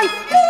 life.